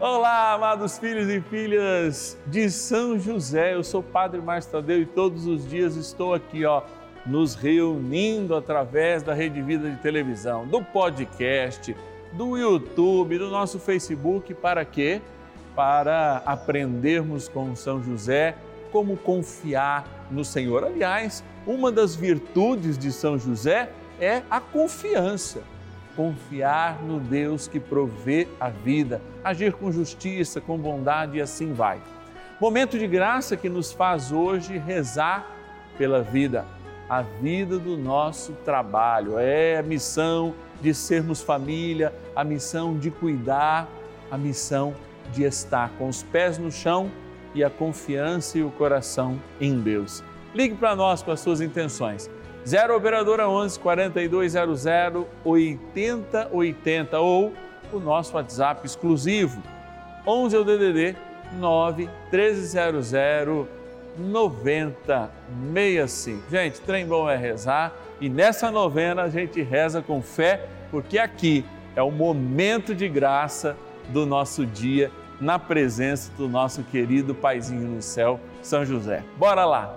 Olá, amados filhos e filhas de São José. Eu sou o Padre Márcio Tadeu e todos os dias estou aqui, ó, nos reunindo através da Rede Vida de televisão, do podcast, do YouTube, do nosso Facebook, para quê? Para aprendermos com São José como confiar no Senhor. Aliás, uma das virtudes de São José é a confiança confiar no Deus que provê a vida, agir com justiça, com bondade e assim vai. Momento de graça que nos faz hoje rezar pela vida, a vida do nosso trabalho. É a missão de sermos família, a missão de cuidar, a missão de estar com os pés no chão e a confiança e o coração em Deus. Ligue para nós com as suas intenções 0 Operadora 11 4200 8080 ou o nosso WhatsApp exclusivo 11 é o DDD 9 1300 9065. Gente, trem bom é rezar e nessa novena a gente reza com fé, porque aqui é o momento de graça do nosso dia na presença do nosso querido Paizinho no céu, São José. Bora lá.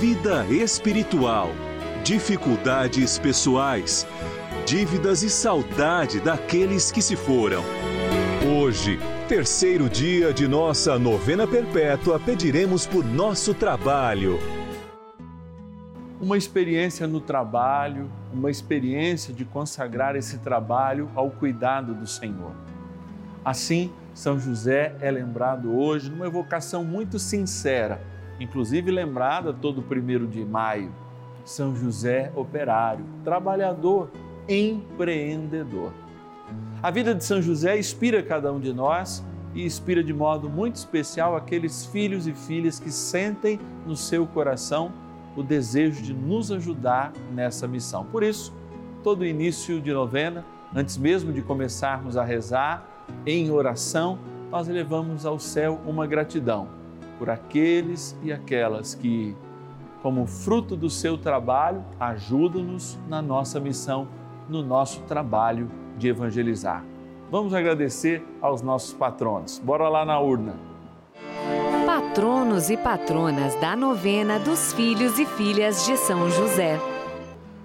vida espiritual, dificuldades pessoais, dívidas e saudade daqueles que se foram. Hoje, terceiro dia de nossa novena perpétua, pediremos por nosso trabalho. Uma experiência no trabalho, uma experiência de consagrar esse trabalho ao cuidado do Senhor. Assim, São José é lembrado hoje numa evocação muito sincera inclusive lembrada todo primeiro de maio. São José operário, trabalhador, empreendedor. A vida de São José inspira cada um de nós e inspira de modo muito especial aqueles filhos e filhas que sentem no seu coração o desejo de nos ajudar nessa missão. Por isso, todo início de novena, antes mesmo de começarmos a rezar em oração, nós elevamos ao céu uma gratidão por aqueles e aquelas que, como fruto do seu trabalho, ajudam-nos na nossa missão, no nosso trabalho de evangelizar. Vamos agradecer aos nossos patronos. Bora lá na urna. Patronos e patronas da novena dos filhos e filhas de São José.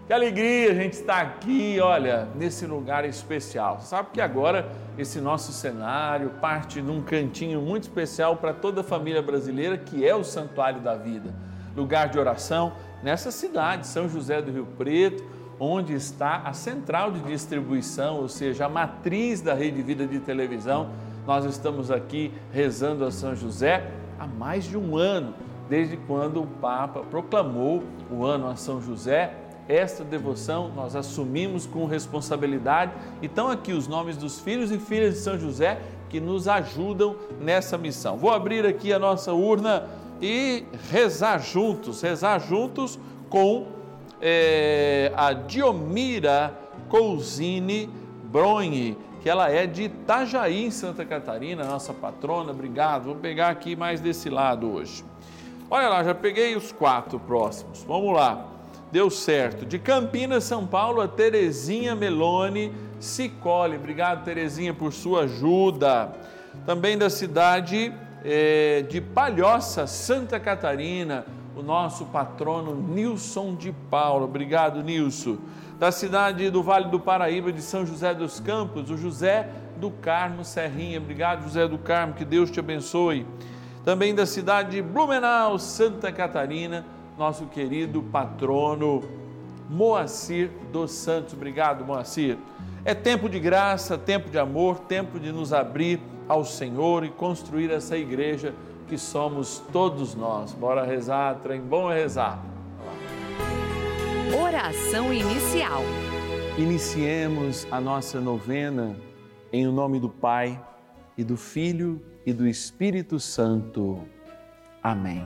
Que alegria a gente estar aqui, olha, nesse lugar especial. Sabe que agora esse nosso cenário parte num cantinho muito especial para toda a família brasileira, que é o Santuário da Vida, lugar de oração nessa cidade, São José do Rio Preto, onde está a central de distribuição, ou seja, a matriz da Rede Vida de televisão. Nós estamos aqui rezando a São José há mais de um ano, desde quando o Papa proclamou o ano a São José esta devoção nós assumimos com responsabilidade. Então, aqui os nomes dos filhos e filhas de São José que nos ajudam nessa missão. Vou abrir aqui a nossa urna e rezar juntos, rezar juntos com é, a Diomira Cousine Bronhe, que ela é de Itajaí, em Santa Catarina, nossa patrona. Obrigado. Vou pegar aqui mais desse lado hoje. Olha lá, já peguei os quatro próximos. Vamos lá. Deu certo. De Campinas, São Paulo, a Terezinha Meloni Cicoli. Obrigado, Terezinha, por sua ajuda. Também da cidade é, de Palhoça, Santa Catarina, o nosso patrono Nilson de Paula. Obrigado, Nilson. Da cidade do Vale do Paraíba, de São José dos Campos, o José do Carmo Serrinha. Obrigado, José do Carmo, que Deus te abençoe. Também da cidade de Blumenau, Santa Catarina, nosso querido patrono Moacir dos Santos. Obrigado, Moacir. É tempo de graça, tempo de amor, tempo de nos abrir ao Senhor e construir essa igreja que somos todos nós. Bora rezar, trem bom é rezar. Oração inicial. Iniciemos a nossa novena em o nome do Pai e do Filho e do Espírito Santo. Amém.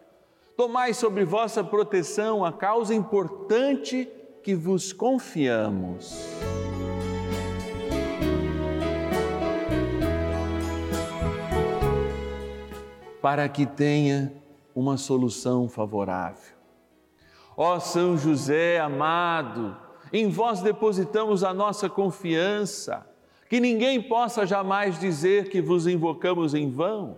Tomai sobre vossa proteção a causa importante que vos confiamos. Para que tenha uma solução favorável. Ó São José amado, em vós depositamos a nossa confiança, que ninguém possa jamais dizer que vos invocamos em vão,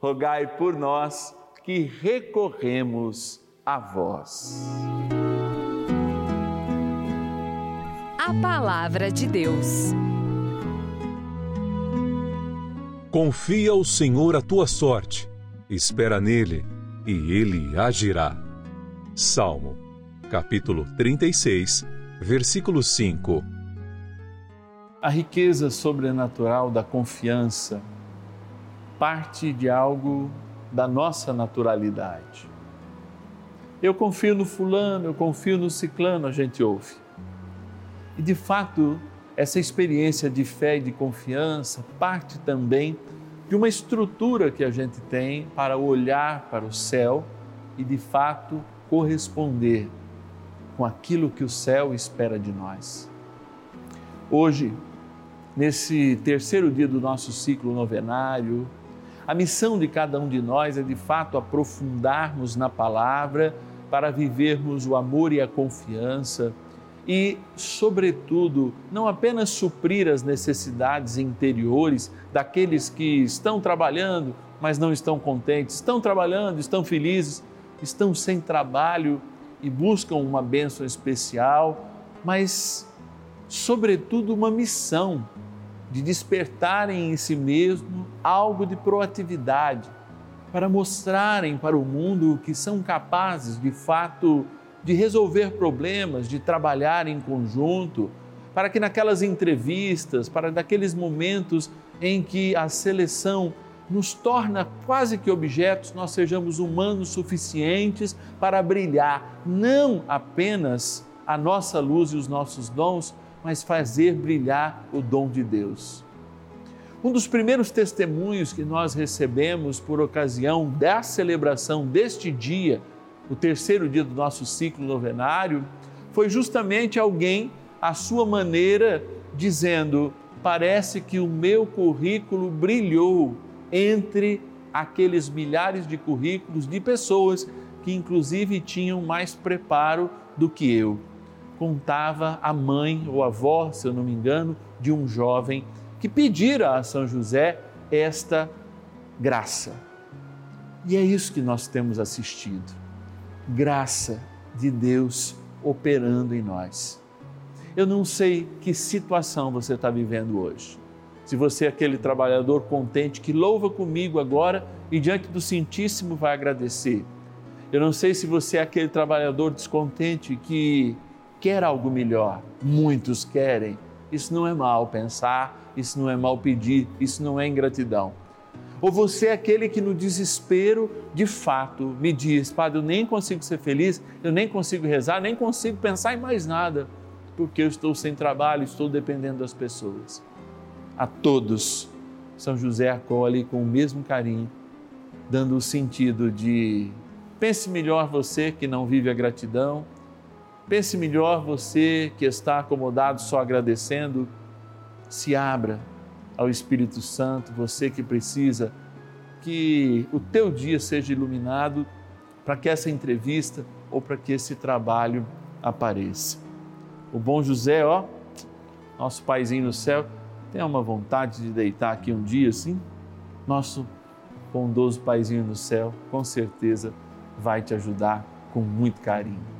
rogai por nós que recorremos a vós. A Palavra de Deus. Confia ao Senhor a tua sorte, espera nele e ele agirá. Salmo, capítulo 36, versículo 5. A riqueza sobrenatural da confiança parte de algo da nossa naturalidade. Eu confio no fulano, eu confio no ciclano, a gente ouve. E de fato, essa experiência de fé e de confiança parte também de uma estrutura que a gente tem para olhar para o céu e de fato corresponder com aquilo que o céu espera de nós. Hoje, nesse terceiro dia do nosso ciclo novenário, a missão de cada um de nós é de fato aprofundarmos na palavra para vivermos o amor e a confiança e, sobretudo, não apenas suprir as necessidades interiores daqueles que estão trabalhando, mas não estão contentes, estão trabalhando, estão felizes, estão sem trabalho e buscam uma bênção especial, mas, sobretudo, uma missão de despertarem em si mesmo algo de proatividade para mostrarem para o mundo que são capazes, de fato, de resolver problemas, de trabalhar em conjunto, para que naquelas entrevistas, para naqueles momentos em que a seleção nos torna quase que objetos, nós sejamos humanos suficientes para brilhar não apenas a nossa luz e os nossos dons, mas fazer brilhar o dom de Deus. Um dos primeiros testemunhos que nós recebemos por ocasião da celebração deste dia, o terceiro dia do nosso ciclo novenário, foi justamente alguém a sua maneira, dizendo: parece que o meu currículo brilhou entre aqueles milhares de currículos de pessoas que, inclusive, tinham mais preparo do que eu. Contava a mãe ou avó, se eu não me engano, de um jovem que pedira a São José esta graça. E é isso que nós temos assistido. Graça de Deus operando em nós. Eu não sei que situação você está vivendo hoje. Se você é aquele trabalhador contente que louva comigo agora e diante do Santíssimo vai agradecer. Eu não sei se você é aquele trabalhador descontente que quer algo melhor. Muitos querem. Isso não é mal pensar, isso não é mal pedir, isso não é ingratidão. Ou você é aquele que no desespero, de fato, me diz: Padre, eu nem consigo ser feliz, eu nem consigo rezar, nem consigo pensar em mais nada, porque eu estou sem trabalho, estou dependendo das pessoas. A todos, São José acolhe com o mesmo carinho, dando o sentido de pense melhor você que não vive a gratidão, pense melhor você que está acomodado só agradecendo, se abra ao Espírito Santo, você que precisa que o teu dia seja iluminado para que essa entrevista ou para que esse trabalho apareça. O bom José, ó, nosso paizinho no céu, tem uma vontade de deitar aqui um dia assim? Nosso bondoso paizinho no céu, com certeza vai te ajudar com muito carinho.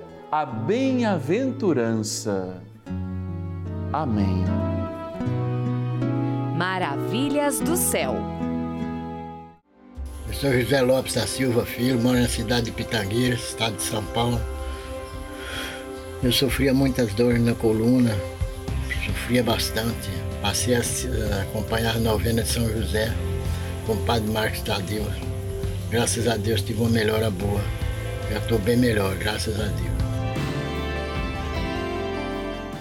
a bem-aventurança. Amém. Maravilhas do céu. Eu sou José Lopes da Silva Filho, moro na cidade de Pitangueira, estado de São Paulo. Eu sofria muitas dores na coluna, sofria bastante. Passei a acompanhar a novena de São José com o Padre Marcos Tadeu. Graças a Deus tive uma melhora boa. Já estou bem melhor, graças a Deus.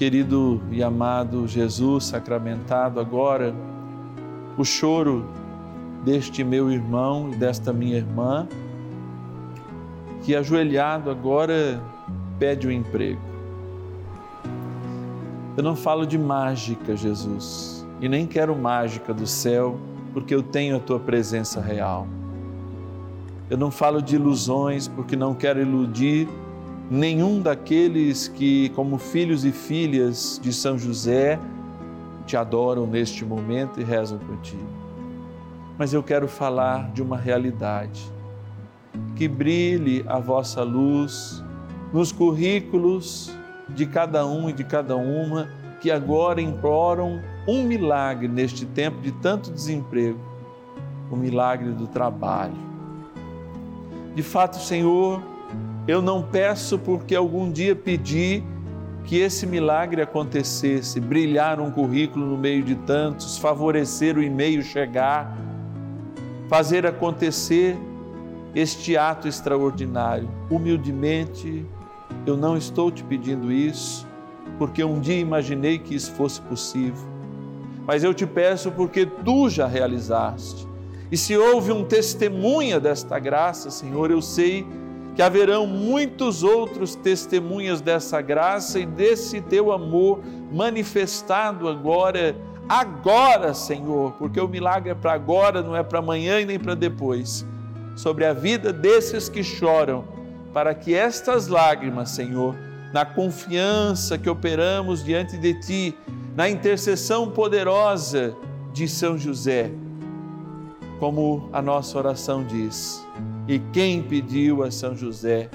querido e amado Jesus sacramentado, agora o choro deste meu irmão e desta minha irmã que ajoelhado agora pede um emprego. Eu não falo de mágica, Jesus, e nem quero mágica do céu, porque eu tenho a tua presença real. Eu não falo de ilusões, porque não quero iludir nenhum daqueles que, como filhos e filhas de São José, te adoram neste momento e rezam por ti. Mas eu quero falar de uma realidade. Que brilhe a vossa luz nos currículos de cada um e de cada uma que agora imploram um milagre neste tempo de tanto desemprego o milagre do trabalho. De fato, Senhor, eu não peço porque algum dia pedi que esse milagre acontecesse, brilhar um currículo no meio de tantos, favorecer o e-mail chegar, fazer acontecer este ato extraordinário. Humildemente, eu não estou te pedindo isso, porque um dia imaginei que isso fosse possível, mas eu te peço porque tu já realizaste. E se houve um testemunha desta graça, Senhor, eu sei que haverão muitos outros testemunhas dessa graça e desse teu amor manifestado agora, agora, Senhor, porque o milagre é para agora, não é para amanhã e nem para depois. Sobre a vida desses que choram, para que estas lágrimas, Senhor, na confiança que operamos diante de Ti, na intercessão poderosa de São José, como a nossa oração diz, e quem pediu a São José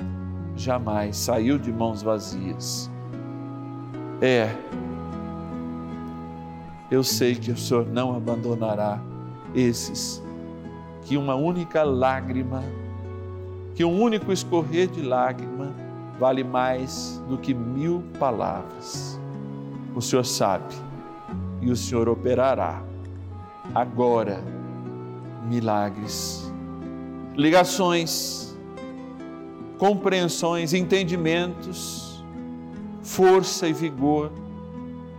jamais saiu de mãos vazias. É, eu sei que o Senhor não abandonará esses que uma única lágrima, que um único escorrer de lágrima vale mais do que mil palavras. O Senhor sabe e o Senhor operará agora milagres ligações, compreensões, entendimentos, força e vigor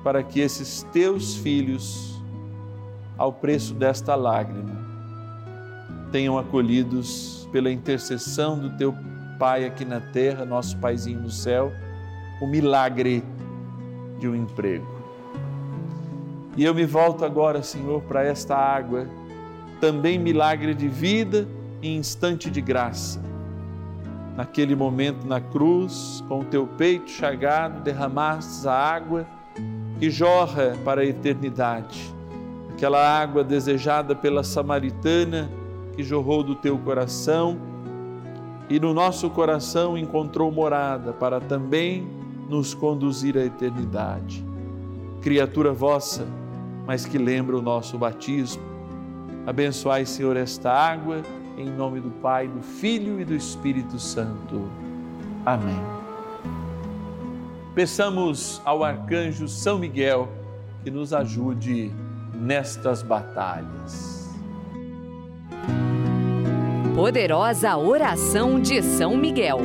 para que esses teus filhos, ao preço desta lágrima, tenham acolhidos pela intercessão do teu Pai aqui na terra, nosso Paizinho no céu, o milagre de um emprego. E eu me volto agora, Senhor, para esta água, também milagre de vida e instante de graça. Naquele momento na cruz, com o teu peito chagado, derramastes a água que jorra para a eternidade. Aquela água desejada pela samaritana que jorrou do teu coração e no nosso coração encontrou morada para também nos conduzir à eternidade. Criatura vossa, mas que lembra o nosso batismo. Abençoai, Senhor, esta água em nome do Pai, do Filho e do Espírito Santo. Amém. Peçamos ao arcanjo São Miguel que nos ajude nestas batalhas. Poderosa oração de São Miguel.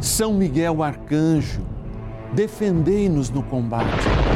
São Miguel arcanjo, defendei-nos no combate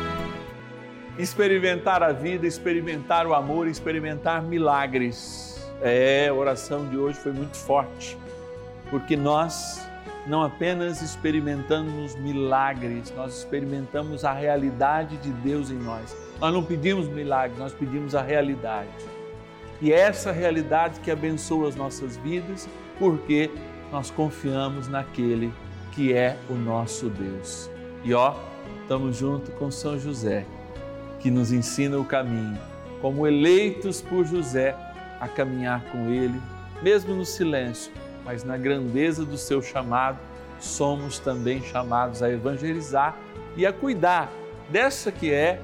experimentar a vida, experimentar o amor, experimentar milagres. É, a oração de hoje foi muito forte, porque nós não apenas experimentamos milagres, nós experimentamos a realidade de Deus em nós. Nós não pedimos milagres, nós pedimos a realidade. E é essa realidade que abençoa as nossas vidas, porque nós confiamos naquele que é o nosso Deus. E ó, estamos junto com São José que nos ensina o caminho, como eleitos por José a caminhar com Ele, mesmo no silêncio, mas na grandeza do seu chamado, somos também chamados a evangelizar e a cuidar dessa que é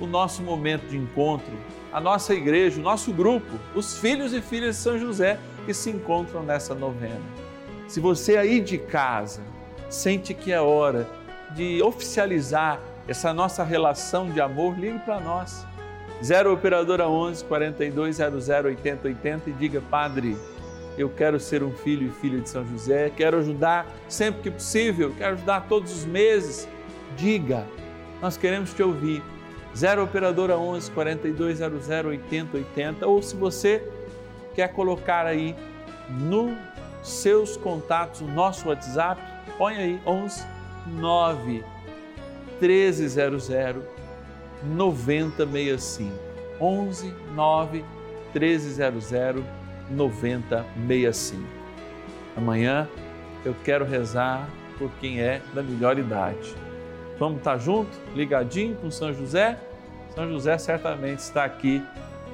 o nosso momento de encontro, a nossa igreja, o nosso grupo, os filhos e filhas de São José que se encontram nessa novena. Se você aí de casa sente que é hora de oficializar essa nossa relação de amor, ligue para nós. 0 Operadora 11 4200 8080 e diga, Padre, eu quero ser um filho e filha de São José, quero ajudar sempre que possível, quero ajudar todos os meses. Diga, nós queremos te ouvir. 0 Operadora 11 4200 8080 ou se você quer colocar aí nos seus contatos o nosso WhatsApp, põe aí 11 9 1300 9065. 11 9 1300 9065. Amanhã eu quero rezar por quem é da melhor idade. Vamos estar junto, ligadinho com São José? São José certamente está aqui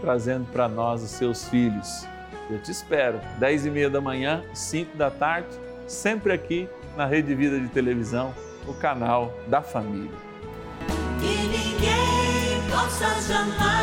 trazendo para nós os seus filhos. Eu te espero, 10 e meia da manhã, 5 da tarde, sempre aqui na Rede Vida de Televisão, o canal da família. Que ninguém possa jamais